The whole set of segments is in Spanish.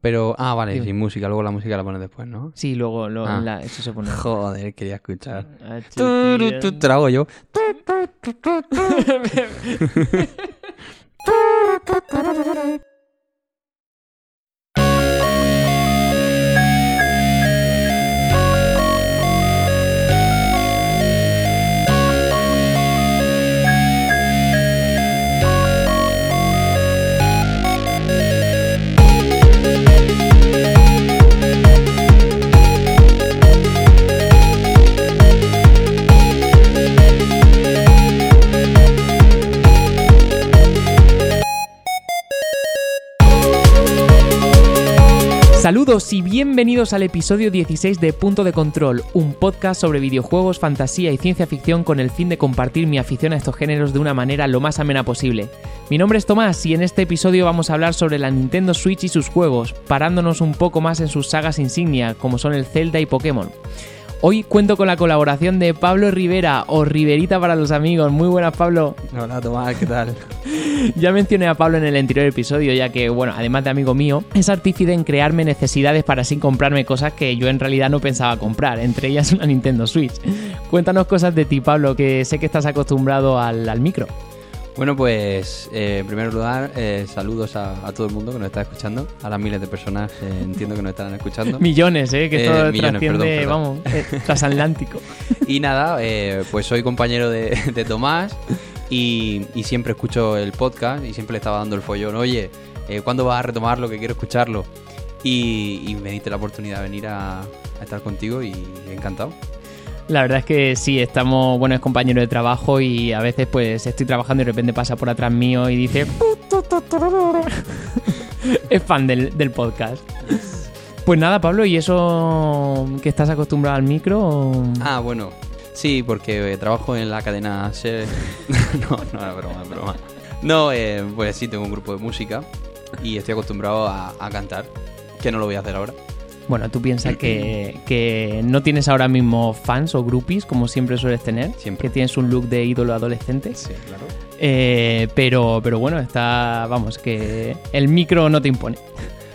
Pero, ah, vale, Dime. sin música, luego la música la pones después, ¿no? Sí, luego lo- Ah. la- eso se pone. Joder, quería escuchar. Ah, Te lo hago yo. Saludos y bienvenidos al episodio 16 de Punto de Control, un podcast sobre videojuegos, fantasía y ciencia ficción con el fin de compartir mi afición a estos géneros de una manera lo más amena posible. Mi nombre es Tomás y en este episodio vamos a hablar sobre la Nintendo Switch y sus juegos, parándonos un poco más en sus sagas insignia, como son el Zelda y Pokémon. Hoy cuento con la colaboración de Pablo Rivera, o Riverita para los amigos. Muy buenas, Pablo. Hola, Tomás, ¿qué tal? Ya mencioné a Pablo en el anterior episodio, ya que, bueno, además de amigo mío, es artífice en crearme necesidades para así comprarme cosas que yo en realidad no pensaba comprar, entre ellas una Nintendo Switch. Cuéntanos cosas de ti, Pablo, que sé que estás acostumbrado al, al micro. Bueno, pues, eh, en primer lugar, eh, saludos a, a todo el mundo que nos está escuchando, a las miles de personas que entiendo que nos están escuchando. Millones, ¿eh? Que Eh, esto millones, perdón, perdón. vamos, eh, transatlántico. Y nada, eh, pues soy compañero de, de Tomás y, y siempre escucho el podcast y siempre le estaba dando el follón. Oye, eh, ¿cuándo vas a retomarlo? Que quiero escucharlo. Y, y me diste la oportunidad de venir a, a estar contigo y encantado. La verdad es que sí, estamos, bueno, es compañero de trabajo y a veces pues estoy trabajando y de repente pasa por atrás mío y dice... es fan del, del podcast. Pues nada, Pablo, ¿y eso que estás acostumbrado al micro? Ah, bueno. Sí, porque eh, trabajo en la cadena no, no, es broma, broma. No, eh, pues sí, tengo un grupo de música y estoy acostumbrado a cantar, que no lo voy a hacer ahora. Bueno, tú piensas que, que no tienes ahora mismo fans o groupies, como siempre sueles tener. Siempre. Que tienes un look de ídolo adolescente. Sí, claro. Eh, pero, pero bueno, está, vamos, que el micro no te impone.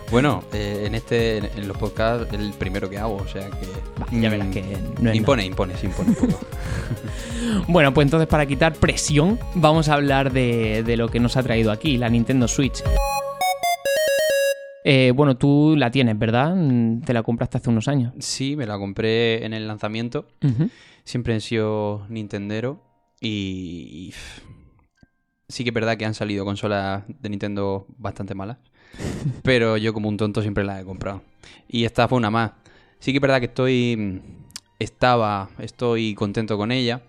Bueno, eh, en este, en los podcasts, el primero que hago, o sea que. Ya verás mm, que no es Impone, impone, sí, impone un poco. Bueno, pues entonces para quitar presión, vamos a hablar de, de lo que nos ha traído aquí, la Nintendo Switch. Eh, bueno, tú la tienes, ¿verdad? Mm, Te la compraste hace unos años. sí, me la compré en el lanzamiento. Siempre he sido Nintendero y. sí que es verdad que han salido consolas de Nintendo bastante malas. pero yo, como un tonto, siempre las he comprado. Y esta fue una más. Sí que es verdad que estoy. Estaba. Estoy contento con ella.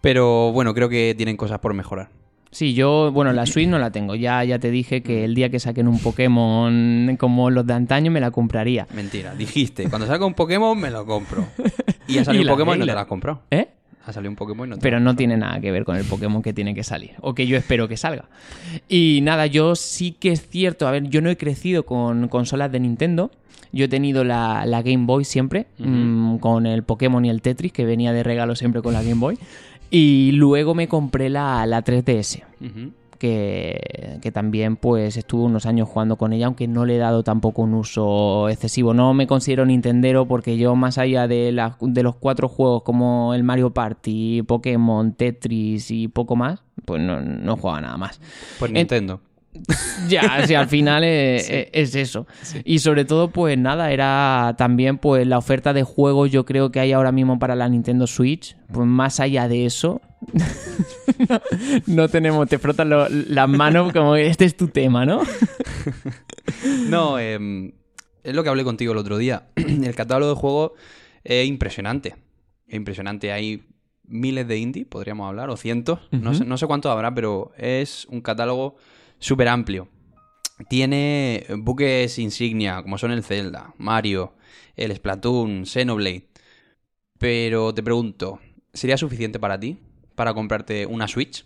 Pero bueno, creo que tienen cosas por mejorar. Sí, yo, bueno, la Switch no la tengo. Ya, ya te dije que el día que saquen un Pokémon como los de antaño me la compraría. Mentira, dijiste, cuando salga un Pokémon me lo compro. Y ha salido Y un la- Pokémon y no la- te lo has comprado. ¿Eh? Ha salido un Pokémon y no te Pero no tiene nada que ver con el Pokémon que tiene que salir. O que yo espero que salga. Y nada, yo sí que es cierto. A ver, yo no he crecido con consolas de Nintendo. Yo he tenido la, la Game Boy siempre. Mm, con el Pokémon y el Tetris, que venía de regalo siempre con la Game Boy. Y luego me compré la, la 3DS. Ujú. Que, que también pues estuve unos años jugando con ella, aunque no le he dado tampoco un uso excesivo. No me considero Nintendero porque yo más allá de, la- de los cuatro juegos como el Mario Party, Pokémon, Tetris y poco más, pues no, no juega nada más. Pues En- Nintendo. Ya, si al final es, es- es eso. Y sobre todo, pues nada, era también pues la oferta de juegos yo creo que hay ahora mismo para la Nintendo Switch. Pues más allá de eso, no, no tenemos, te frotas lo- las manos como este es tu tema, ¿no? No, em, es lo que hablé contigo el otro día. El catálogo de juegos es impresionante. Es impresionante. Hay miles de indie, podríamos hablar, o cientos. no, sé, no sé cuántos habrá, pero es un catálogo súper amplio. Tiene buques insignia, como son el Zelda, Mario, el Splatoon, Xenoblade. Pero te pregunto, ¿sería suficiente para ti? Para comprarte una Switch.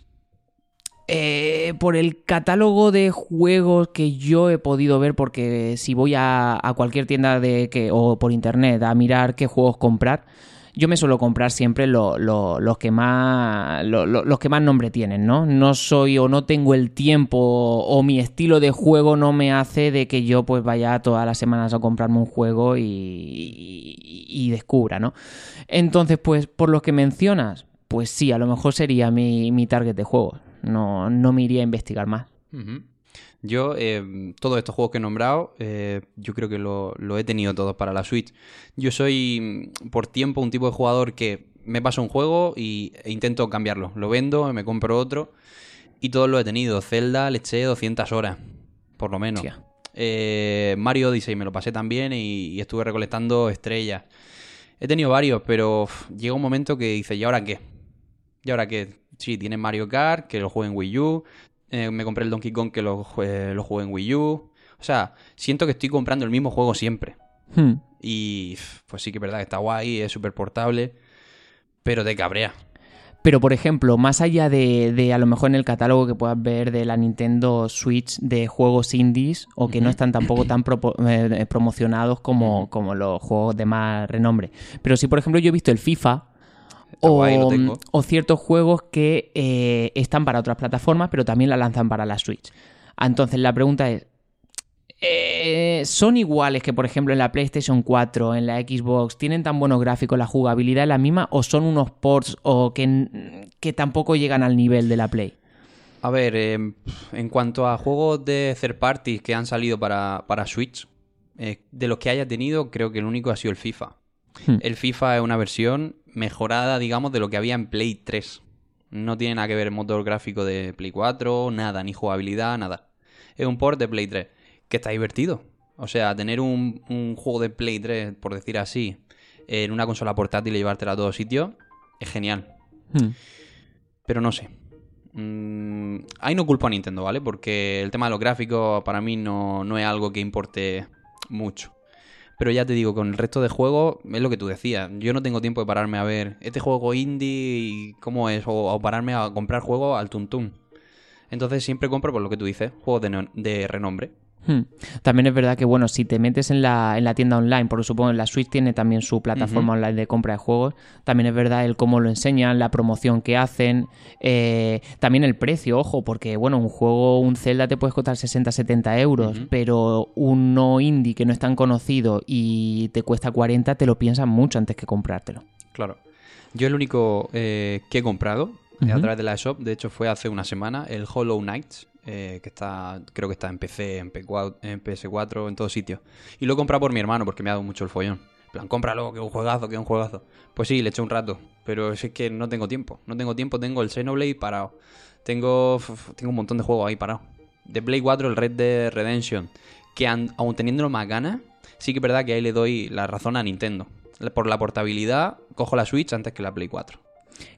Eh, por el catálogo de juegos que yo he podido ver, porque si voy a, a cualquier tienda de que, o por internet a mirar qué juegos comprar, yo me suelo comprar siempre lo- lo- los que más lo- lo- los que más nombre tienen, ¿no? No soy o no tengo el tiempo o mi estilo de juego no me hace de que yo pues vaya todas las semanas a comprarme un juego y, y- descubra, ¿no? Entonces, pues por los que mencionas, pues sí, a lo mejor sería mi, mi target de juegos. No, no me iría a investigar más. Yo, eh, todos estos juegos que he nombrado, eh, yo creo que lo, lo he tenido todos para la Switch. Yo soy, mm, por tiempo, un tipo de jugador que me pasa un juego y, e intento cambiarlo. Lo vendo, me compro otro y todos lo he tenido. Zelda le eché 200 horas, por lo menos. Eh, Mario Odyssey me lo pasé también y, y estuve recolectando estrellas. He tenido varios, pero llega un momento que dice, ¿y ahora qué? ¿Y ahora qué? Sí, tienes Mario Kart, que lo juegue en Wii U. eh, me compré el Donkey Kong, que lo, jue- lo jugué en Wii U. O sea, siento que estoy comprando el mismo juego siempre. Hmm. Y pues sí que es verdad que está guay, es súper portable, pero te cabrea. Pero, por ejemplo, más allá de, de a lo mejor en el catálogo que puedas ver de la Nintendo Switch de juegos indies o que no están tampoco tan eh, promocionados como, como los juegos de más renombre. Pero sí, por ejemplo, yo he visto el FIFA o, tengo. o ciertos juegos que eh, están para otras plataformas, pero también la lanzan para la Switch. Ah, Entonces, la pregunta es, eh, ¿son iguales que, por ejemplo, en la PlayStation 4, en la Xbox, tienen tan buenos gráficos, la jugabilidad es la misma, o son unos ports o que, que tampoco llegan al nivel de la Play? A ver, eh, en cuanto a juegos de third parties que han salido para, para Switch, eh, de los que haya tenido, creo que el único ha sido el FIFA. Hmm. El FIFA es una versión mejorada, digamos, de lo que había en Play 3. No tiene nada que ver el motor gráfico de Play 4, nada, ni jugabilidad, nada. Es un port de Play 3, que está divertido. O sea, tener un, un juego de Play 3, por decir así, en una consola portátil y llevártela a todos sitios, es genial. Hmm. Pero no sé. Mm, ahí no culpo a Nintendo, ¿vale? Porque el tema de los gráficos para mí no, no es algo que importe mucho. Pero ya te digo, con el resto de juegos, es lo que tú decías. Yo no tengo tiempo de pararme a ver este juego indie cómo es, o, pararme a comprar juegos al tuntún. Entonces siempre compro, por lo que tú dices, juegos de, de renombre. Hmm. También es verdad que, bueno, si te metes en la, en la tienda online, porque supongo que la Switch tiene también su plataforma online de compra de juegos, también es verdad el cómo lo enseñan, la promoción que hacen, eh, también el precio, ojo, porque, bueno, un juego, un Zelda te puedes costar 60, 70 euros, Ujú. pero uno indie que no es tan conocido y te cuesta 40, te lo piensas mucho antes que comprártelo. Claro. Yo el único eh, que he comprado eh, a través de la shop, de hecho fue hace una semana, el Hollow Knight, eh, que está, creo que está en PC, en, P4, en PS4, en todos sitios. Y lo he comprado por mi hermano porque me ha dado mucho el follón. Plan, cómpralo, que es un juegazo, que es un juegazo. Pues sí, le eché un rato, pero es que no tengo tiempo. No tengo tiempo, tengo el Xenoblade parado. Tengo, tengo un montón de juegos ahí parados. De Play 4, el Red Dead Redemption, que aun teniéndolo más ganas, sí que es verdad que ahí le doy la razón a Nintendo. Por la portabilidad, cojo la Switch antes que la Play 4.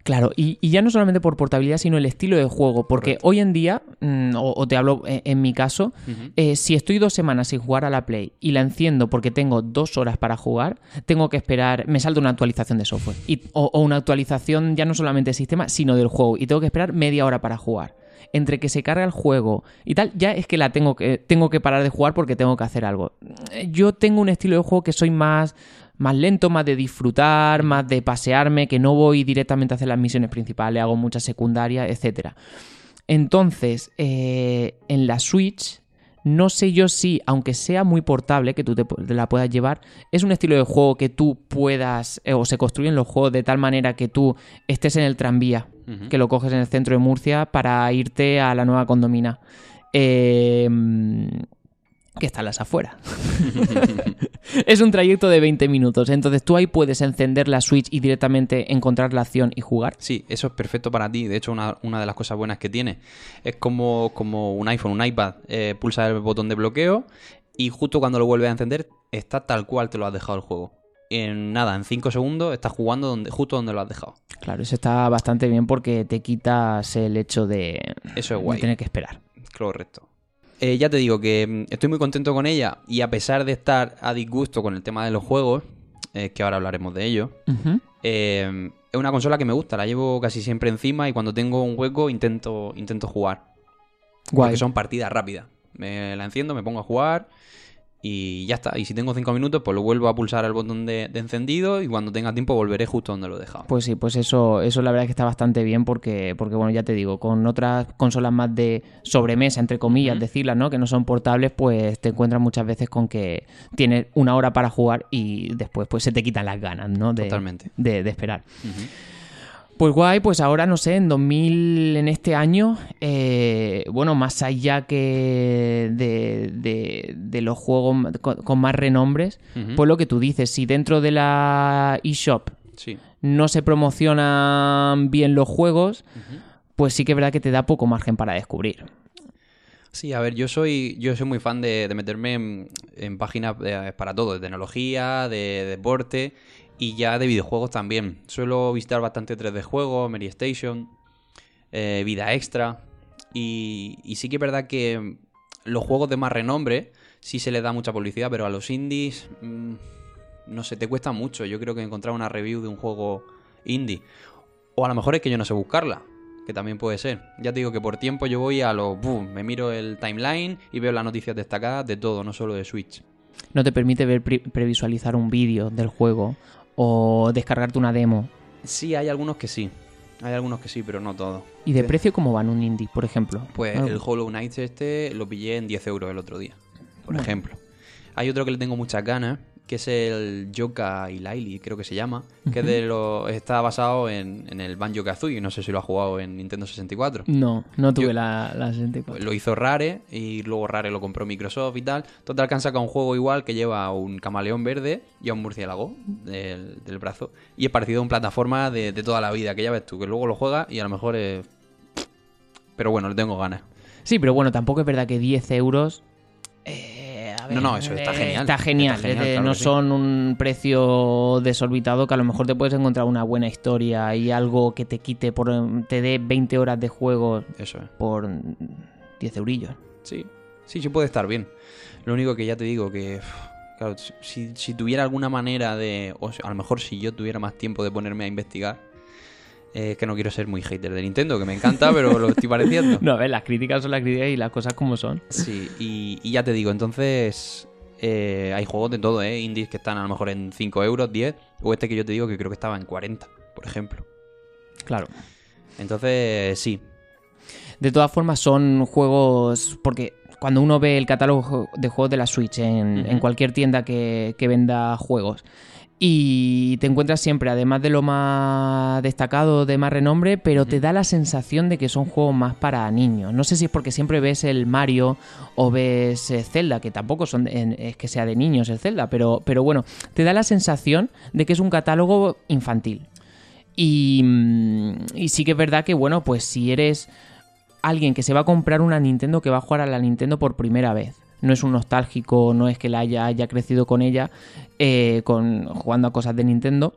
Claro, y, y ya no solamente por portabilidad, sino el estilo de juego, porque Correcto. hoy en día, mm, o, o te hablo en, en mi caso, eh, si estoy dos semanas sin jugar a la Play y la enciendo porque tengo dos horas para jugar, tengo que esperar, me salta una actualización de software, y, o, o una actualización ya no solamente del sistema, sino del juego, y tengo que esperar media hora para jugar. Entre que se carga el juego y tal, ya es que la tengo que, tengo que parar de jugar porque tengo que hacer algo. Yo tengo un estilo de juego que soy más, más lento, más de disfrutar, más de pasearme, que no voy directamente a hacer las misiones principales, hago muchas secundarias, etcétera. Entonces, eh, en la Switch, no sé yo si, aunque sea muy portable, que tú te, la puedas llevar, es un estilo de juego que tú puedas, eh, o se construyen los juegos de tal manera que tú estés en el tranvía, que lo coges en el centro de Murcia para irte a la nueva condomina. Eh, que está las afueras. es un trayecto de 20 minutos. Entonces tú ahí puedes encender la Switch y directamente encontrar la acción y jugar. Sí, eso es perfecto para ti. De hecho, una, una de las cosas buenas que tiene es como, como un iPhone, un iPad. Eh, pulsa el botón de bloqueo y justo cuando lo vuelves a encender está tal cual te lo has dejado el juego. En nada, en 5 segundos estás jugando donde, justo donde lo has dejado. Claro, eso está bastante bien porque te quitas el hecho de, Eso es de guay. tener que esperar. Correcto. Eh, ya te digo que mm, estoy muy contento con ella y a pesar de estar a disgusto con el tema de los juegos, eh, que ahora hablaremos de ello, eh, es una consola que me gusta, la llevo casi siempre encima y cuando tengo un hueco intento, intento jugar. Guay. Porque son partidas rápidas. Me la enciendo, me pongo a jugar y ya está. Y si tengo cinco minutos, pues lo vuelvo a pulsar al botón de, de encendido y cuando tenga tiempo volveré justo donde lo he dejado. Pues sí, pues eso, eso la verdad es que está bastante bien porque, porque bueno, ya te digo, con otras consolas más de sobremesa, entre comillas, decirlas, ¿no? Que no son portables, pues te encuentras muchas veces con que tienes una hora para jugar y después pues se te quitan las ganas, ¿no? De, Totalmente. De, de esperar. Pues guay, pues ahora no sé, en 2000, en este año, eh, bueno, más allá que de, de- de los juegos con, con más renombres, pues lo que tú dices, si dentro de la eShop Sí. no se promocionan bien los juegos, pues sí que es verdad que te da poco margen para descubrir. Sí, a ver, yo soy, yo soy muy fan de, de meterme en, en páginas eh, para todo, de tecnología, de, deporte y ya de videojuegos también. Suelo visitar bastante 3D juegos, Mary Station, eh, Vida Extra. Y, y sí que es verdad que los juegos de más renombre sí se les da mucha publicidad, pero a los indies, mm, no sé, te cuesta mucho. Yo creo que encontrar una review de un juego indie. O a lo mejor es que yo no sé buscarla, que también puede ser. Ya te digo que por tiempo yo voy a lo... boom, me miro el timeline y veo las noticias destacadas de todo, no solo de Switch. No te permite ver pre- previsualizar un vídeo del juego o descargarte una demo. Sí, hay algunos que sí. Hay algunos que sí, pero no todos. ¿Y de Sí. precio cómo van un indie, por ejemplo? Pues el Hollow Knight este lo pillé en 10 euros el otro día, por Bueno. ejemplo. Hay otro que le tengo muchas ganas, que es el Yoka y Laili, creo que se llama, que de lo, está basado en, en el Banjo Kazooie, no sé si lo ha jugado en Nintendo 64. No, no tuve Yo- la, la 64. Lo hizo Rare y luego Rare lo compró Microsoft y tal. Total que han sacado un juego igual que lleva un camaleón verde y a un murciélago del, del brazo. Y es parecido a un plataforma de, de toda la vida, que ya ves tú, que luego lo juegas y a lo mejor es... Pero bueno, le tengo ganas. Sí, pero bueno, tampoco es verdad que 10 euros. eh, a No, no, eso está genial. Está genial. Está genial, es de- claro no sí. son un precio desorbitado que a lo mejor te puedes encontrar una buena historia y algo que te quite, por te dé 20 horas de juego Eso es. por 10 eurillos. Sí, sí, sí puede estar bien. Lo único que ya te digo que... Claro, si, si tuviera alguna manera de... O sea, a lo mejor si yo tuviera más tiempo de ponerme a investigar... eh, Es que no quiero ser muy hater de Nintendo, que me encanta, pero lo estoy pareciendo. No, a ver, las críticas son las críticas y las cosas como son. Sí, y, y ya te digo, entonces eh, hay juegos de todo, ¿eh? Indies que están a lo mejor en 5 euros, 10, o este que yo te digo que creo que estaba en 40, por ejemplo. Claro. Entonces, sí, De todas formas, son juegos. Porque cuando uno ve el catálogo de juegos de la Switch en cualquier tienda que, que venda juegos. Y te encuentras siempre, además de lo más destacado, de más renombre, pero te da la sensación de que son juegos más para niños. No sé si es porque siempre ves el Mario o ves eh, Zelda, que tampoco son en- es que sea de niños el Zelda, pero, pero bueno, te da la sensación de que es un catálogo infantil. Y, mm, y sí que es verdad que, bueno, pues si eres alguien que se va a comprar una Nintendo, que va a jugar a la Nintendo por primera vez. No es un nostálgico, no es que la haya, crecido con ella, eh, con, jugando a cosas de Nintendo.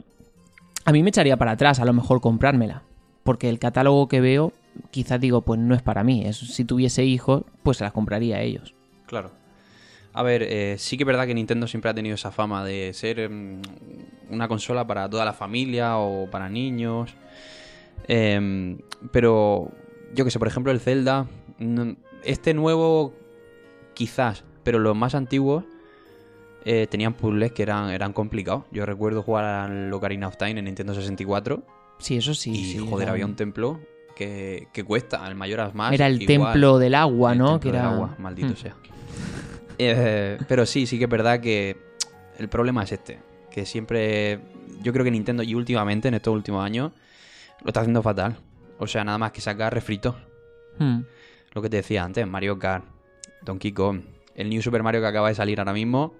A mí me echaría para atrás, a lo mejor comprármela. Porque el catálogo que veo, quizás digo, pues no es para mí. Es, si tuviese hijos, pues se las compraría a ellos. claro. A ver, eh, sí que es verdad que Nintendo siempre ha tenido esa fama de ser mm, una consola para toda la familia o para niños. Em, pero yo que sé, por ejemplo, el Zelda, este nuevo quizás, pero los más antiguos eh, tenían puzzles que eran, eran complicados. Yo recuerdo jugar al Ocarina of Time en Nintendo 64 Sí, eso sí. y sí, joder, era, había un templo que, que cuesta, el Mayoras Mask. era el igual. templo del agua, El ¿no? templo que del era agua, maldito Hmm. sea. Eh, pero sí, sí que es verdad que el problema es este. Que siempre. Yo creo que Nintendo, y últimamente, en estos últimos años, lo está haciendo fatal. O sea, nada más que sacar refritos. Hmm. Lo que te decía antes, Mario Kart, Donkey Kong, el New Super Mario que acaba de salir ahora mismo,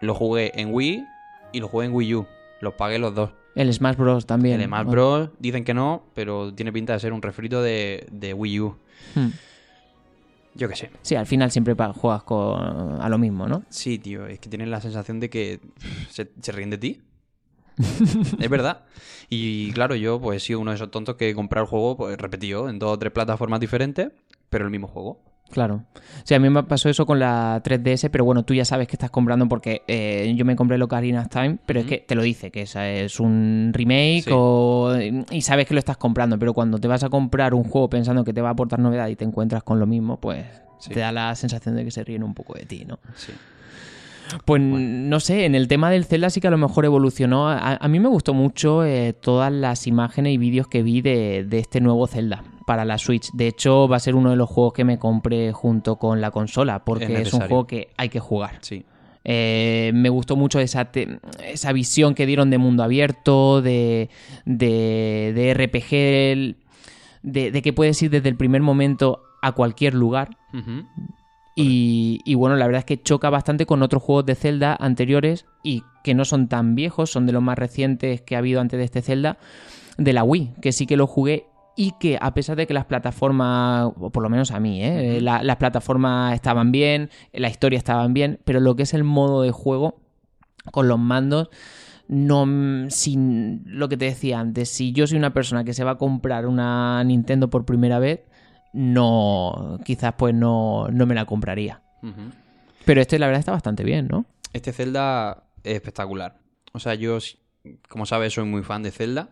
lo jugué en Wii y lo jugué en Wii U. Los pagué los dos. El Smash Bros. también. El Smash Bueno. Bros. dicen que no, pero tiene pinta de ser un refrito de, de Wii U. Hmm. Yo qué sé. Sí, al final siempre juegas con, a lo mismo, ¿no? Sí, tío, es que tienes la sensación de que se, se ríen de ti. es verdad. Y claro, yo pues he sido uno de esos tontos que he comprado el juego pues, repetido en dos o tres plataformas diferentes, pero el mismo juego. Claro. Sí, a mí me pasó eso con la 3DS, pero bueno, tú ya sabes que estás comprando porque eh, yo me compré el Ocarina of Time, pero es que te lo dice, que esa es un remake Sí. o- y sabes que lo estás comprando, pero cuando te vas a comprar un juego pensando que te va a aportar novedad y te encuentras con lo mismo, pues Sí. te da la sensación de que se ríen un poco de ti, ¿no? Sí. Pues no sé, en el tema del Zelda sí que a lo mejor evolucionó. A, a mí me gustó mucho eh, todas las imágenes y vídeos que vi de, de este nuevo Zelda para la Switch. De hecho, va a ser uno de los juegos que me compré junto con la consola, porque Es es, un juego que hay que jugar. Sí. Eh, me gustó mucho esa, esa visión que dieron de mundo abierto, de, de, de RPG, de, de que puedes ir desde el primer momento a cualquier lugar. Y, y bueno, la verdad es que choca bastante con otros juegos de Zelda anteriores y que no son tan viejos, son de los más recientes que ha habido antes de este Zelda, de la Wii, que sí que lo jugué y que a pesar de que las plataformas, o por lo menos a mí, ¿eh? La- las plataformas estaban bien, la historia estaban bien, pero lo que es el modo de juego con los mandos, no mm, sin lo que te decía antes, si yo soy una persona que se va a comprar una Nintendo por primera vez, no, quizás pues no, no me la compraría. Pero este la verdad está bastante bien, ¿no? Este Zelda es espectacular. O sea, yo, como sabes, soy muy fan de Zelda.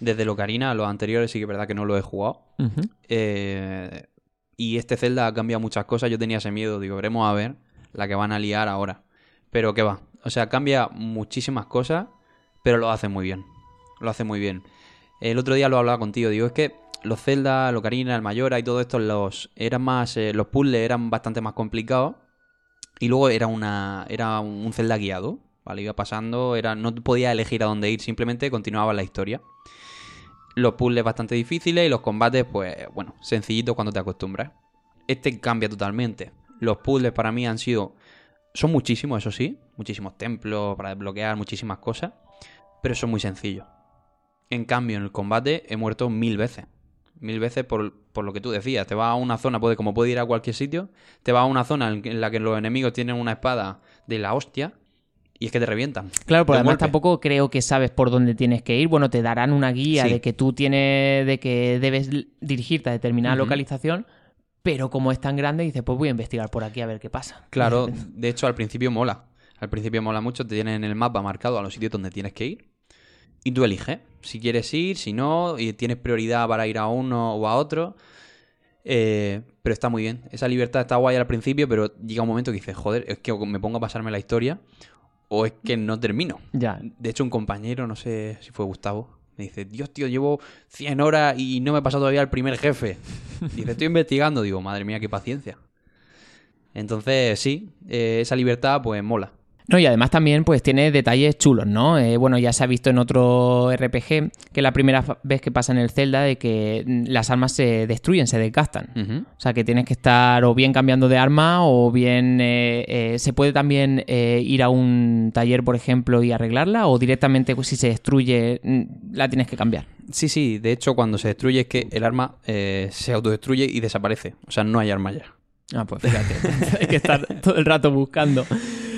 Desde el Ocarina, a los anteriores sí que es verdad que no lo he jugado. Eh, y este Zelda ha cambiado muchas cosas. Yo tenía ese miedo, digo, veremos a ver la que van a liar ahora. Pero que va. O sea, cambia muchísimas cosas, pero lo hace muy bien. Lo hace muy bien. El otro día lo hablaba contigo, digo, es que los Zelda, el Ocarina, el Mayora y todo esto, los eran más. eh, los puzzles eran bastante más complicados. Y luego era una. Era un Zelda guiado. ¿Vale? Iba pasando. Era, no podía elegir a dónde ir, simplemente continuaba la historia los puzzles bastante difíciles y los combates, pues, bueno, sencillitos cuando te acostumbras. Este cambia totalmente. Los puzzles para mí han sido. Son muchísimos, eso sí. Muchísimos templos para desbloquear, muchísimas cosas. Pero son muy sencillos. En cambio, en el combate he muerto mil veces. Mil veces por, por lo que tú decías. Te vas a una zona, puede, como puede ir a cualquier sitio. Te vas a una zona en, en la que los enemigos tienen una espada de la hostia. Y es que te revientan. Claro, porque además golpe. tampoco creo que sabes por dónde tienes que ir. Bueno, te darán una guía Sí. de que tú tienes, de que debes dirigirte a determinada localización, pero como es tan grande, dices, pues voy a investigar por aquí a ver qué pasa. Claro, de hecho al principio mola. Al principio mola mucho, te tienen en el mapa marcado a los sitios donde tienes que ir. Y tú eliges si quieres ir, si no, y tienes prioridad para ir a uno o a otro. Eh, pero está muy bien. Esa libertad está guay al principio, pero llega un momento que dices, joder, es que me pongo a pasarme la historia o es que no termino. Ya. De hecho, un compañero, no sé si fue Gustavo, me dice, Dios, tío, llevo 100 horas y no me he pasado todavía el primer jefe. Dice, estoy investigando. Digo, madre mía, qué paciencia. Entonces, sí, eh, esa libertad, pues mola. No, y además también pues tiene detalles chulos, ¿no? Eh, bueno, ya se ha visto en otro RPG que la primera vez que pasa en el Zelda de que mm, las armas se destruyen, se desgastan. O sea que tienes que estar o bien cambiando de arma o bien eh, eh, se puede también eh, ir a un taller, por ejemplo, y arreglarla o directamente pues, si se destruye mm, la tienes que cambiar. Sí, sí, de hecho, cuando se destruye es que el arma eh, se autodestruye y desaparece. O sea, no hay arma ya. Ah, pues fíjate, hay que estar todo el rato buscando.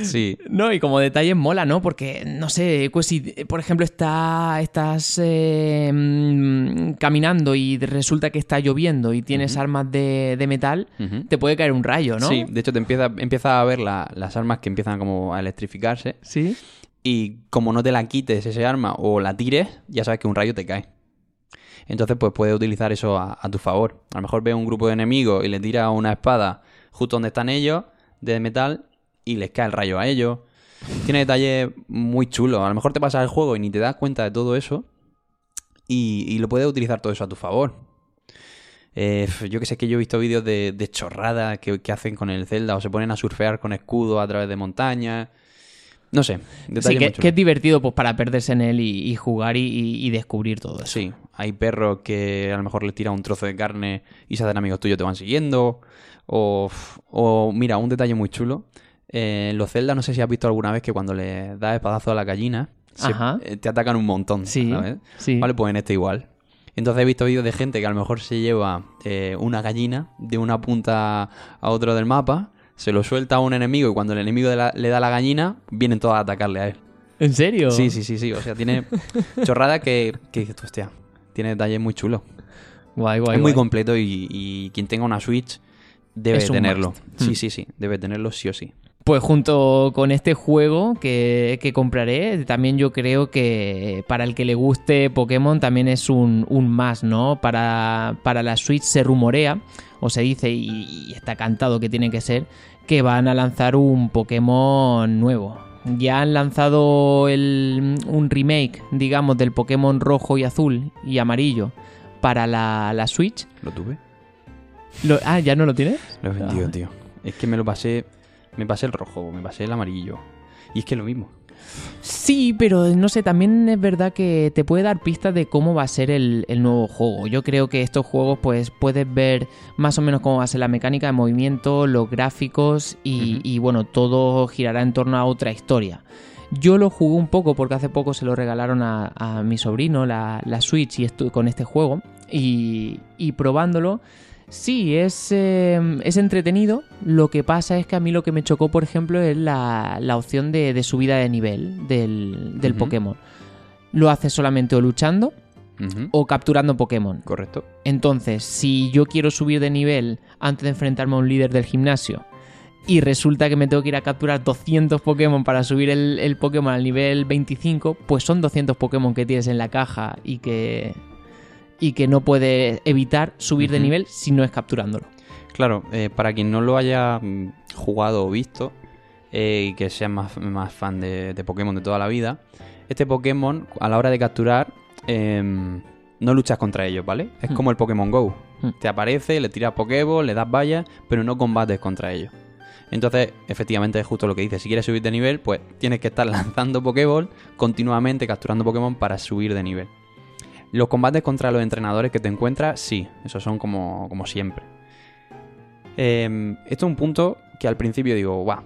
Sí. No, y como detalle mola, ¿no? Porque, no sé, pues si, por ejemplo, está, estás eh, mm, caminando y resulta que está lloviendo y tienes armas de, de metal, te puede caer un rayo, ¿no? Sí, de hecho te empieza, empieza a ver la- las armas que empiezan como a electrificarse Sí. y como no te la quites ese arma o la tires, ya sabes que un rayo te cae. Entonces pues puedes utilizar eso a, a tu favor. A lo mejor ves un grupo de enemigos y le tiras una espada justo donde están ellos de metal y les cae el rayo a ellos. Tiene detalles muy chulos. A lo mejor te pasas el juego y ni te das cuenta de todo eso y, y lo puedes utilizar todo eso a tu favor. Eh, yo que sé que yo he visto vídeos de, de chorradas que, que hacen con el Zelda o se ponen a surfear con escudo a través de montañas. No sé, Sí, que, es divertido pues para perderse en él y, y jugar y, descubrir todo eso. Sí, hay perros que a lo mejor les tiran un trozo de carne y se hacen amigos tuyos, te van siguiendo. O, o mira, un detalle muy chulo. Eh, en los Zelda, no sé si has visto alguna vez que cuando le das espadazo a la gallina, se- eh, te atacan un montón. Sí, ¿sabes? sí. Vale, pues en este igual. Entonces he visto vídeos de gente que a lo mejor se lleva eh, una gallina de una punta a otro del mapa, se lo suelta a un enemigo y cuando el enemigo la- le da la gallina, vienen todos a atacarle a él. ¿En serio? Sí, sí, sí, sí. O sea, tiene chorrada que, que dices, hostia, tiene detalles muy chulos. Guay, guay, es muy guay. completo y, y quien tenga una Switch Debe es tenerlo. Sí, Mm. sí, sí. Debe tenerlo sí o sí. Pues junto con este juego que, que compraré, también yo creo que para el que le guste Pokémon también es un, un más, ¿no? Para, para la Switch se rumorea, o se dice, y, y está cantado que tiene que ser, que van a lanzar un Pokémon nuevo. Ya han lanzado el- un remake, digamos, del Pokémon rojo y azul y amarillo para la, la Switch. ¿Lo tuve? Lo- ah, ¿ya no lo tienes? Lo he vendido, Ah. tío. Es que me lo pasé. Me pasé el rojo, me pasé el amarillo. Y es que es lo mismo. Sí, pero no sé, también es verdad que te puede dar pistas de cómo va a ser el, el nuevo juego. Yo creo que estos juegos, pues puedes ver más o menos cómo va a ser la mecánica de movimiento, los gráficos y, bueno, todo girará en torno a otra historia. Yo lo jugué un poco porque hace poco se lo regalaron a, a mi sobrino, la, la Switch, y con este juego. Y, y probándolo, sí, es, eh, es entretenido. Lo que pasa es que a mí lo que me chocó, por ejemplo, es la, la opción de, de subida de nivel del, del. Pokémon. Lo haces solamente o luchando o capturando Pokémon. Correcto. Entonces, si yo quiero subir de nivel antes de enfrentarme a un líder del gimnasio y resulta que me tengo que ir a capturar 200 Pokémon para subir el, el Pokémon al nivel 25, pues son 200 Pokémon que tienes en la caja y que, y que no puedes evitar subir de nivel si no es capturándolo. Claro, eh, para quien no lo haya mm, jugado o visto eh, y que sea más, más fan de, de Pokémon de toda la vida, este Pokémon a la hora de capturar em, no luchas contra ellos, ¿vale? Es Hmm. como el Pokémon Go. Hmm. Te aparece, le tiras Pokéball, le das vallas, pero no combates contra ellos. Entonces, efectivamente es justo lo que dice. Si quieres subir de nivel, pues tienes que estar lanzando Pokéball continuamente, capturando Pokémon para subir de nivel. Los combates contra los entrenadores que te encuentras, sí, esos son como, como siempre. Eh, esto es un punto que al principio digo, guau,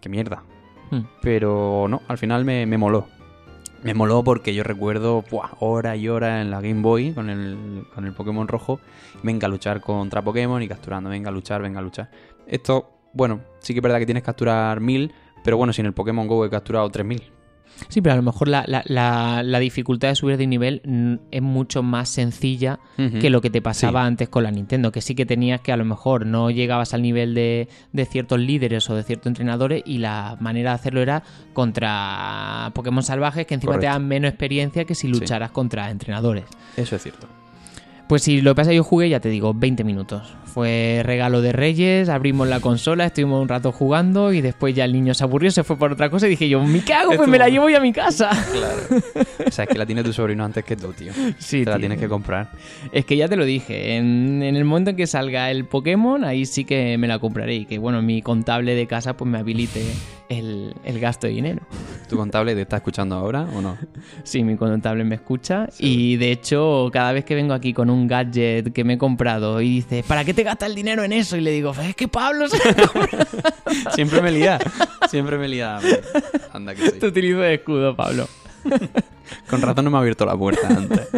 qué mierda. Hmm. Pero no, al final me, me moló. Me moló porque yo recuerdo buah, horas y horas en la Game Boy con el, con el Pokémon rojo. Venga a luchar contra Pokémon y capturando. Venga a luchar, venga a luchar. Esto, bueno, sí que es verdad que tienes que capturar 1000, pero bueno, si en el Pokémon Go he capturado 3000. Sí, pero a lo mejor la, la- la- la dificultad de subir de nivel es mucho más sencilla que lo que te pasaba Sí. antes con la Nintendo, que sí que tenías que a lo mejor no llegabas al nivel de, de ciertos líderes o de ciertos entrenadores y la manera de hacerlo era contra Pokémon salvajes que encima te dan menos experiencia que si Sí. lucharas contra entrenadores. Eso es cierto. Pues si lo que pasa yo jugué, ya te digo, 20 minutos. Fue regalo de Reyes, abrimos la consola, estuvimos un rato jugando y después ya el niño se aburrió, se fue por otra cosa y dije yo, me cago, pues me la llevo ya a mi casa. Claro. o sea, es que la tiene tu sobrino antes que tú, tío. Sí, Te la tienes que comprar. Es que ya te lo dije, en, en el momento en que salga el Pokémon, ahí sí que me la compraré y que, bueno, mi contable de casa pues me habilite el, el gasto de dinero. ¿Tu contable te está escuchando ahora o no? Sí, mi contable me escucha y de hecho cada vez que vengo aquí con un gadget que me he comprado y dice, ¿para qué te gastas el dinero en eso? Y le digo, es que Pablo se Siempre me lía. Siempre me lía. Anda que sí. te utilizo de escudo, Pablo. Con razón no me ha abierto la puerta antes.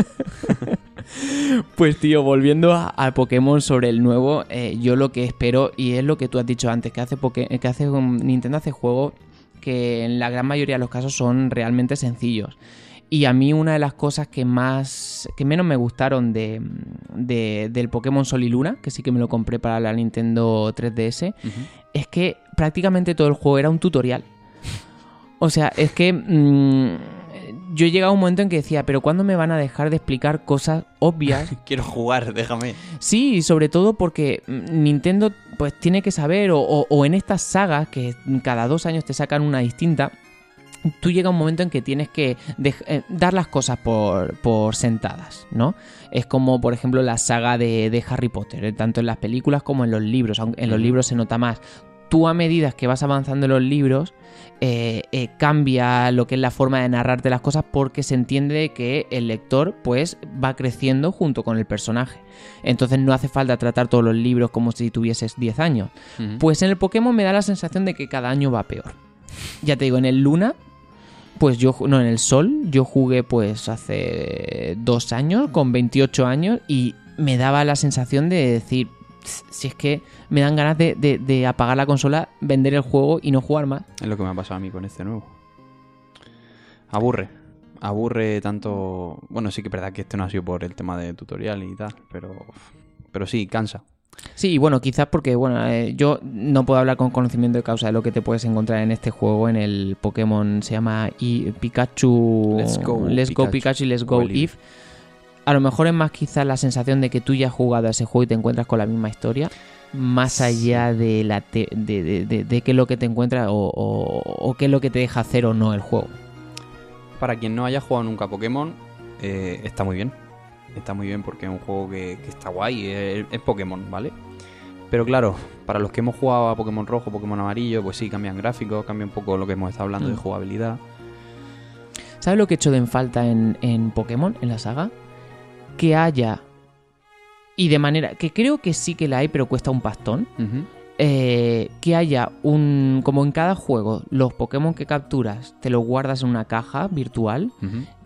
Pues tío, volviendo a- al Pokémon sobre el nuevo, eh, yo lo que espero, y es lo que tú has dicho antes, que hace, Poké- que hace um, Nintendo hace juegos que en la gran mayoría de los casos son realmente sencillos. Y a mí una de las cosas que más, que menos me gustaron de, de- del Pokémon Sol y Luna, que sí que me lo compré para la Nintendo 3DS, es que prácticamente todo el juego era un tutorial. O sea, es que mm, yo he llegado a un momento en que decía, pero ¿cuándo me van a dejar de explicar cosas obvias? Quiero jugar, déjame. Sí, y sobre todo porque mm, Nintendo pues tiene que saber, o, o- o en estas sagas que cada dos años te sacan una distinta, tú llega un momento en que tienes que eh, dar las cosas por, por sentadas, ¿no? Es como, por ejemplo, la saga de, de Harry Potter, eh, tanto en las películas como en los libros, aunque en los libros se nota más. Tú a medida que vas avanzando en los libros, eh, eh, cambia lo que es la forma de narrarte las cosas porque se entiende que el lector pues va creciendo junto con el personaje. Entonces no hace falta tratar todos los libros como si tuvieses 10 años. Pues en el Pokémon me da la sensación de que cada año va peor. Ya te digo, en el Luna, pues yo, no, en el Sol, yo jugué pues hace dos años, con 28 años, y me daba la sensación de decir, "Tss, si es que me dan ganas de, de- de apagar la consola, vender el juego y no jugar más. Es lo que me ha pasado a mí con este nuevo. Aburre. Aburre tanto. Bueno, sí que es verdad que este no ha sido por el tema de tutorial y tal, pero. Pero sí, cansa. Sí, y bueno, quizás porque, bueno, eh, yo no puedo hablar con conocimiento de causa de lo que te puedes encontrar en este juego, en el Pokémon, se llama Pikachu... Let's Go Let's Go Pikachu. Pikachu y Let's Go Eve. A lo mejor es más quizás la sensación de que tú ya has jugado a ese juego y te encuentras con la misma historia, más allá de, la te- de, de- de- de qué es lo que te encuentras o, o- o qué es lo que te deja hacer o no el juego. Para quien no haya jugado nunca a Pokémon, eh, está muy bien. Está muy bien porque es un juego que, que está guay, es, es Pokémon, ¿vale? Pero claro, para los que hemos jugado a Pokémon rojo, Pokémon amarillo, pues sí, cambian gráficos, cambia un poco lo que hemos estado hablando de Mm. jugabilidad. ¿Sabes lo que he hecho de en falta en, en Pokémon, en la saga? Que haya, y de manera que creo que sí que la hay, pero cuesta un pastón, eh, que haya un, como en cada juego, los Pokémon que capturas te los guardas en una caja virtual,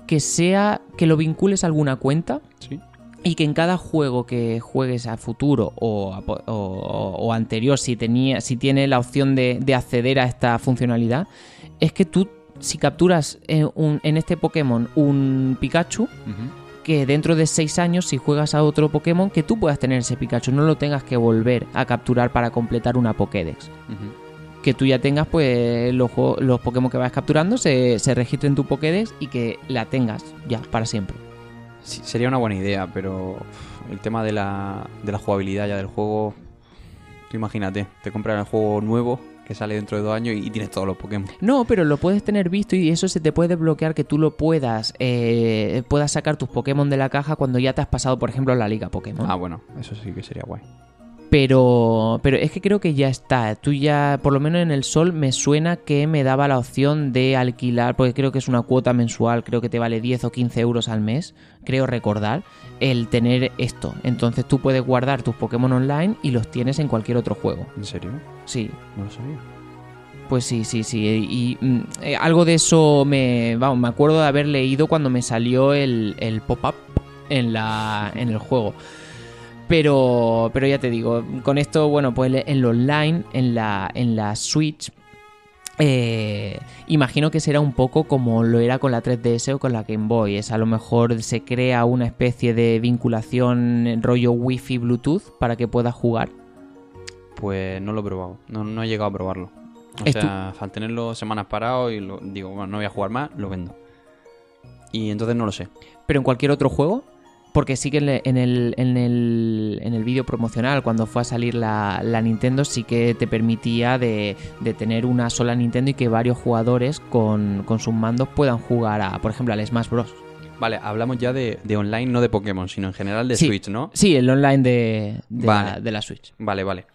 que sea, que lo vincules a alguna cuenta Sí. y que en cada juego que juegues a futuro o, a o- o anterior, si, tenía, si tiene la opción de, de acceder a esta funcionalidad, es que tú, si capturas eh, un- en este Pokémon un Pikachu. Que dentro de 6 años, si juegas a otro Pokémon, que tú puedas tener ese Pikachu, no lo tengas que volver a capturar para completar una Pokédex. Que tú ya tengas, pues, los, juegos- los Pokémon que vas capturando se, se registren en tu Pokédex y que la tengas ya para siempre. Sí, sería una buena idea, pero el tema de la, de la jugabilidad ya del juego. Tú imagínate, te compras el juego nuevo que sale dentro de dos años y, y tienes todos los Pokémon. No, pero lo puedes tener visto y eso se te puede desbloquear que tú lo puedas, eh, puedas sacar tus Pokémon de la caja cuando ya te has pasado, por ejemplo, la Liga Pokémon. Ah, bueno, eso sí que sería guay. Pero, pero es que creo que ya está. Tú ya, por lo menos en el Sol, me suena que me daba la opción de alquilar, porque creo que es una cuota mensual, creo que te vale 10 o 15 euros al mes, creo recordar, el tener esto. Entonces tú puedes guardar tus Pokémon online y los tienes en cualquier otro juego. ¿En serio? Sí, No lo sabía. pues sí, sí, sí. Y mm, eh, algo de eso me, vamos, me acuerdo de haber leído cuando me salió el, el pop-up en, la, en el juego. Pero, pero ya te digo, con esto, bueno, pues en lo online, en la, en la Switch, eh, imagino que será un poco como lo era con la 3DS o con la Game Boy. Es a lo mejor se crea una especie de vinculación rollo Wi-Fi Bluetooth para que puedas jugar. Pues no lo he probado. No, no he llegado a probarlo. O Es sea, al tenerlo semanas parado y lo, digo, bueno, no voy a jugar más, lo vendo. Y entonces no lo sé. pero en cualquier otro juego. Porque sí que en el, en el, en el, vídeo promocional, cuando fue a salir la, la Nintendo, sí que te permitía de, de tener una sola Nintendo y que varios jugadores con, con sus mandos puedan jugar a, por ejemplo, al Smash Bros. Vale, hablamos ya de, de online, no de Pokémon, sino en general de Sí. Switch, ¿no? Sí, el online de, de, Vale. la, de la Switch. Vale, vale.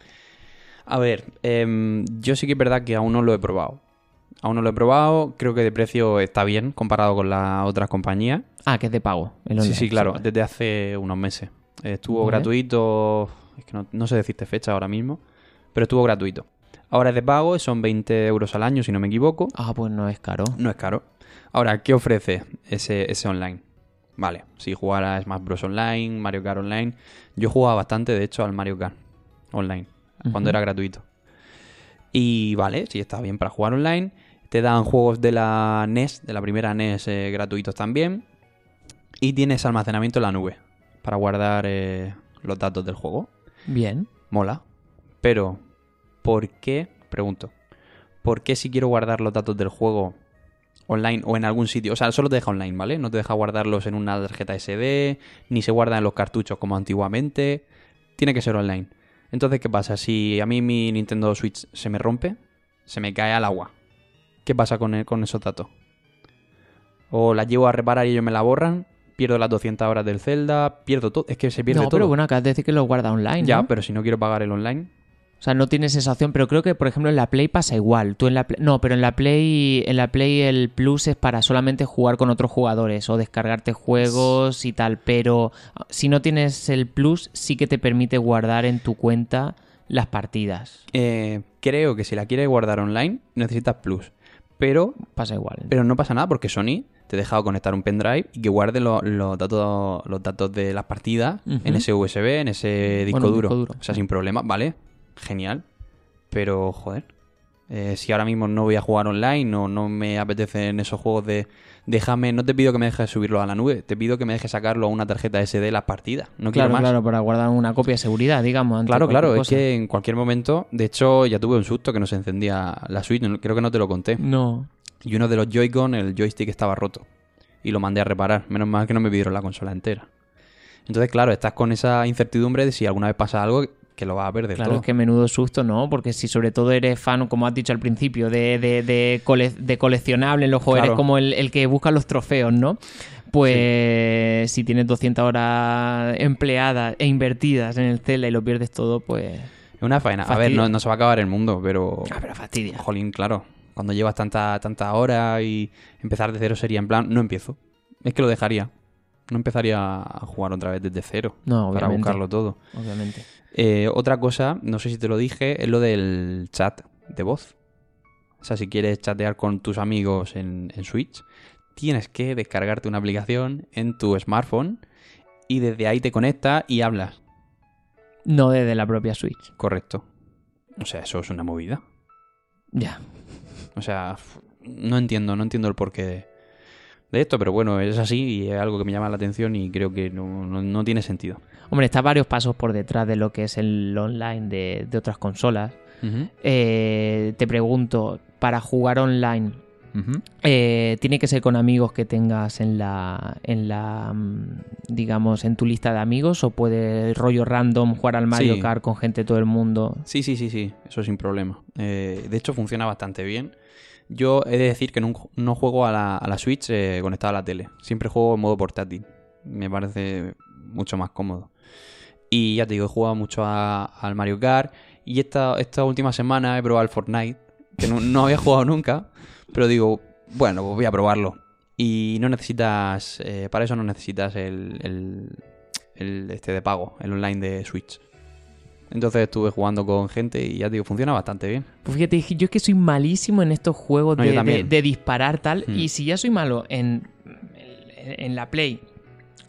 A ver, em, yo sí que es verdad que aún no lo he probado. Aún no lo he probado, creo que de precio está bien comparado con las otras compañías. Ah, que es de pago. el Sí, online, sí, claro, desde hace unos meses. Estuvo Vale. gratuito, es que no, no sé decirte fecha ahora mismo, pero estuvo gratuito. Ahora es de pago, son 20 euros al año si no me equivoco. Ah, pues no es caro. No es caro. Ahora, ¿qué ofrece ese, ese online? Vale, si jugar a Smash Bros. Online, Mario Kart Online. Yo jugaba bastante, de hecho, al Mario Kart Online, cuando era gratuito. Y vale, sí, está bien para jugar online. Te dan juegos de la NES, de la primera NES, eh, gratuitos también. Y tienes almacenamiento en la nube para guardar eh, los datos del juego. Bien. Mola. Pero, ¿por qué? Pregunto. ¿Por qué si quiero guardar los datos del juego online o en algún sitio? O sea, solo te deja online, ¿vale? No te deja guardarlos en una tarjeta SD, ni se guardan en los cartuchos como antiguamente. Tiene que ser online. Entonces, ¿qué pasa? Si a mí mi Nintendo Switch se me rompe, se me cae al agua. ¿Qué pasa con, e- con esos datos? O la llevo a reparar y ellos me la borran, pierdo las 200 horas del Zelda, pierdo todo. Es que se pierde no, todo. pero bueno, acá decir que lo guarda online. ya, ¿no? pero si no quiero pagar el online, O sea, no tienes esa opción, pero creo que, por ejemplo, en la Play pasa igual. Tú en la Play- No, pero en la Play en la Play el Plus es para solamente jugar con otros jugadores o descargarte juegos y tal, pero si no tienes el Plus sí que te permite guardar en tu cuenta las partidas. Eh, creo que si la quieres guardar online necesitas Plus. Pero, Pasa igual. pero no pasa nada porque Sony te deja conectar un pendrive y que guarde lo- los datos, los datos de las partidas en ese USB, en ese disco, Bueno, duro. disco duro. O sea, sin problema, vale. Genial. Pero, joder. Eh, si ahora mismo no voy a jugar online o no me apetecen esos juegos de déjame, no te pido que me dejes subirlo a la nube, te pido que me dejes sacarlo a una tarjeta SD las partidas. No quiero Claro, más. claro, para guardar una copia de seguridad, digamos. Claro, claro, es que en cualquier momento, de hecho, ya tuve un susto que no se encendía la Switch, no- creo que no te lo conté. No. Y uno de los Joy-Con, el joystick estaba roto. Y lo mandé a reparar. Menos mal que no me pidieron la consola entera. Entonces, claro, estás con esa incertidumbre de si alguna vez pasa algo que lo vas a perder Claro, todo. es que menudo susto, ¿no? Porque si sobre todo eres fan, como has dicho al principio, de, de, de, cole- de coleccionable en los juegos, Claro. eres como el, el que busca los trofeos, ¿no? Pues si tienes 200 horas empleadas e invertidas en el Zelda y lo pierdes todo, pues... Es una faena. A ver, no, no se va a acabar el mundo, pero... Ah, pero fastidia. Jolín, claro. Cuando llevas tanta, tanta hora y empezar de cero sería en plan, no empiezo. Es que lo dejaría. No empezaría a jugar otra vez desde cero. No, Para buscarlo todo. Obviamente. Eh, otra cosa, no sé si te lo dije, es lo del chat de voz. O sea, si quieres chatear con tus amigos en, en Switch, tienes que descargarte una aplicación en tu smartphone y desde ahí te conectas y hablas. No desde la propia Switch. Correcto. O sea, eso es una movida. Ya. O sea, no entiendo, no entiendo el porqué de, esto, pero bueno, es así y es algo que me llama la atención y creo que no, no- no tiene sentido. Hombre, está varios pasos por detrás de lo que es el online de, de otras consolas. Eh, te pregunto, para jugar online, eh, ¿tiene que ser con amigos que tengas en la, en la, mm, digamos, en tu lista de amigos? ¿O puede rollo random jugar al Mario Sí. Kart con gente de todo el mundo? Sí, sí, sí, sí, eso sin problema. Eh, de hecho, funciona bastante bien. Yo he de decir que no, juego a la, Switch eh, conectada a la tele. Siempre juego en modo portátil. Me parece mucho más cómodo. Y ya te digo, he jugado mucho al Mario Kart. Y esta, última semana he probado el Fortnite, que no, no había jugado nunca. Pero digo, bueno, pues voy a probarlo. Y no necesitas, eh, para eso no necesitas el, el, el este de pago, el online de Switch. Entonces estuve jugando con gente y ya te digo, funciona bastante bien. Pues fíjate, yo es que soy malísimo en estos juegos No, de, de- de disparar tal. Mm. Y si ya soy malo en, en la Play,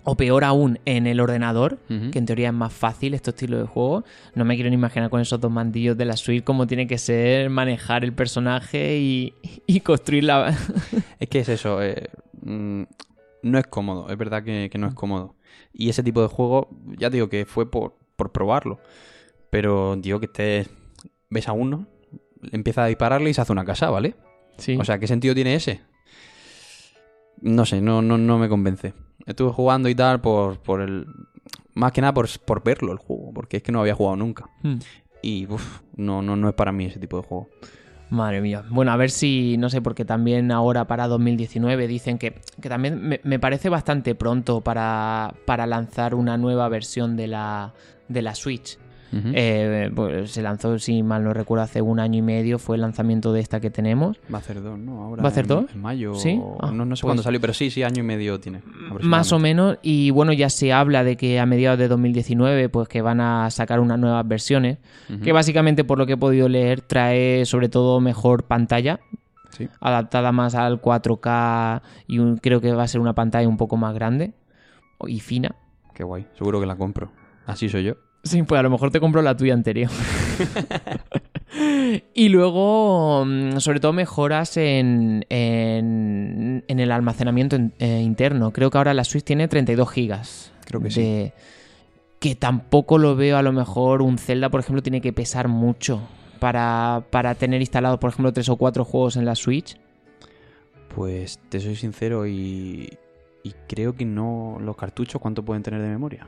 o peor aún, en el ordenador, que en teoría es más fácil este estilo de juego, no me quiero ni imaginar con esos dos mandillos de la Switch cómo tiene que ser manejar el personaje y, y construir la... Es que es eso, eh, mm, no es cómodo, es verdad que, que no es cómodo. Y ese tipo de juego, ya digo que fue por, por probarlo. Pero, digo, que estés, ves a uno, empieza a dispararle y se hace una casa, ¿vale? Sí. O sea, ¿qué sentido tiene ese? No sé, no, no, no me convence. Estuve jugando y tal por, por el... Más que nada por, por verlo el juego, porque es que no había jugado nunca. Mm. Y uf, no, no, no es para mí ese tipo de juego. Madre mía. Bueno, a ver si, no sé, porque también ahora para 2019 dicen que, que también me, me parece bastante pronto para, para lanzar una nueva versión de la, de la Switch. Eh, pues se lanzó, si mal no recuerdo, hace un año y medio fue el lanzamiento de esta que tenemos. Va a hacer dos, ¿no? Ahora ¿Va a hacer en- dos? En mayo. ¿Sí? Ah, no, no sé pues- cuándo salió, pero sí, sí, año y medio tiene. Más o menos, y bueno, ya se habla de que a mediados de 2019 pues que van a sacar unas nuevas versiones, que básicamente por lo que he podido leer trae sobre todo mejor pantalla, Sí. adaptada más al 4K y un- creo que va a ser una pantalla un poco más grande y fina. Qué guay. Seguro que la compro. Así soy yo. Sí, pues a lo mejor te compro la tuya anterior. y luego, mm, sobre todo, mejoras en, en, en el almacenamiento en- eh, interno. Creo que ahora la Switch tiene 32 gigas. Creo que de- Que tampoco lo veo, a lo mejor un Zelda, por ejemplo, tiene que pesar mucho para, para tener instalados, por ejemplo, tres o cuatro juegos en la Switch. Pues te soy sincero y. Y creo que no. Los cartuchos, ¿cuánto pueden tener de memoria?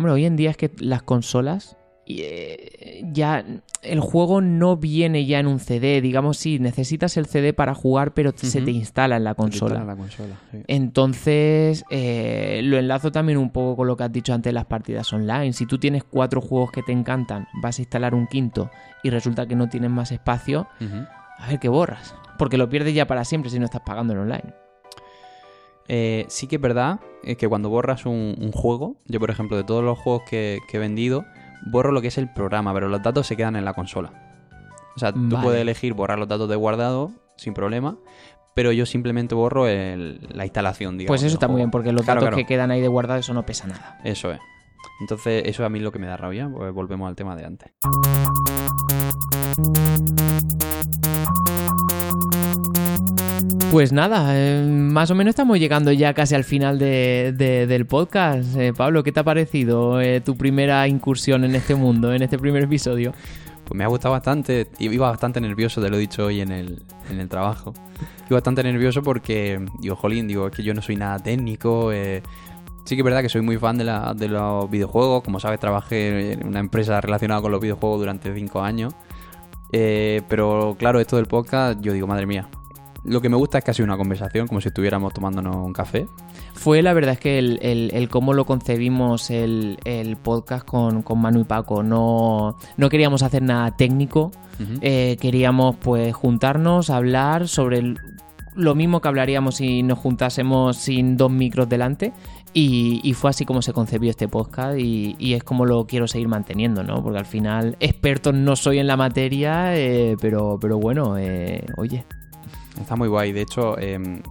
Hombre, hoy en día es que las consolas eh, ya el juego no viene ya en un CD, digamos sí, necesitas el CD para jugar, pero se te instala en la Te consola. instala la consola. sí. Entonces, eh, lo enlazo también un poco con lo que has dicho antes de las partidas online. Si tú tienes cuatro juegos que te encantan, vas a instalar un quinto y resulta que no tienes más espacio, a ver qué borras. Porque lo pierdes ya para siempre si no estás pagando en online. Eh, sí que es verdad eh, que cuando borras un, un juego, yo por ejemplo, de todos los juegos que, que he vendido, borro lo que es el programa, pero los datos se quedan en la consola. O sea, tú puedes elegir borrar los datos de guardado sin problema, pero yo simplemente borro el- la instalación, digamos. Pues eso está muy bien, porque los Claro, datos claro. que quedan ahí de guardado, eso no pesa nada. Eso es. Entonces, eso a mí es lo que me da rabia, pues volvemos al tema de antes. Pues nada, eh, más o menos estamos llegando ya casi al final de- de- del podcast. Eh, Pablo, ¿qué te ha parecido eh, tu primera incursión en este mundo, en este primer episodio? Pues me ha gustado bastante, iba bastante nervioso, te lo he dicho hoy en el, en el trabajo. Iba bastante nervioso porque, digo, jolín, digo, es que yo no soy nada técnico. eh, Sí que es verdad que soy muy fan de, la- de los videojuegos. Como sabes, trabajé en una empresa relacionada con los videojuegos durante cinco años. Eh, pero claro, esto del podcast, yo digo, madre mía. Lo que me gusta es que ha sido una conversación, como si estuviéramos tomándonos un café. Fue la verdad es que el, el- el cómo lo concebimos el, el podcast con, con Manu y Paco. No, no queríamos hacer nada técnico. Eh, queríamos pues juntarnos, hablar sobre lo mismo que hablaríamos si nos juntásemos sin dos micros delante. Y, y fue así como se concebió este podcast y, y es como lo quiero seguir manteniendo, ¿no? Porque al final experto no soy en la materia, eh, pero, pero bueno, eh, oye. Está muy guay. De hecho, em,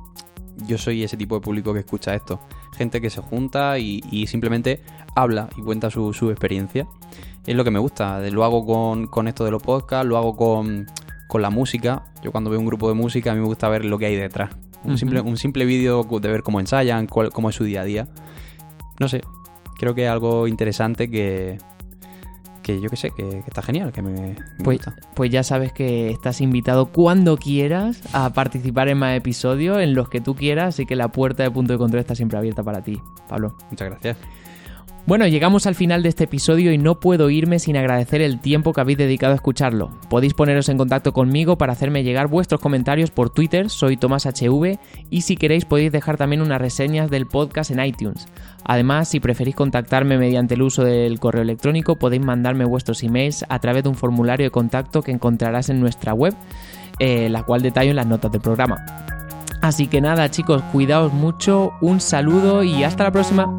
yo soy ese tipo de público que escucha esto. Gente que se junta y, y simplemente habla y cuenta su, su experiencia. Es lo que me gusta. Lo hago con, con esto de los podcasts, lo hago con, con la música. Yo cuando veo un grupo de música, a mí me gusta ver lo que hay detrás. Un simple, un simple vídeo de ver cómo ensayan, cuál- cómo es su día a día. No sé. Creo que es algo interesante que, que yo que sé, que, que está genial, que me, me Pues, gusta. pues ya sabes que estás invitado cuando quieras a participar en más episodios, en los que tú quieras, así que la puerta de punto de control está siempre abierta para ti, Pablo. Muchas gracias. Bueno, llegamos al final de este episodio y no puedo irme sin agradecer el tiempo que habéis dedicado a escucharlo. Podéis poneros en contacto conmigo para hacerme llegar vuestros comentarios por Twitter, soy TomásHV, y si queréis podéis dejar también unas reseñas del podcast en iTunes. Además, si preferís contactarme mediante el uso del correo electrónico, podéis mandarme vuestros emails a través de un formulario de contacto que encontrarás en nuestra web, eh, la cual detallo en las notas del programa. Así que nada chicos, cuidaos mucho, un saludo y hasta la próxima.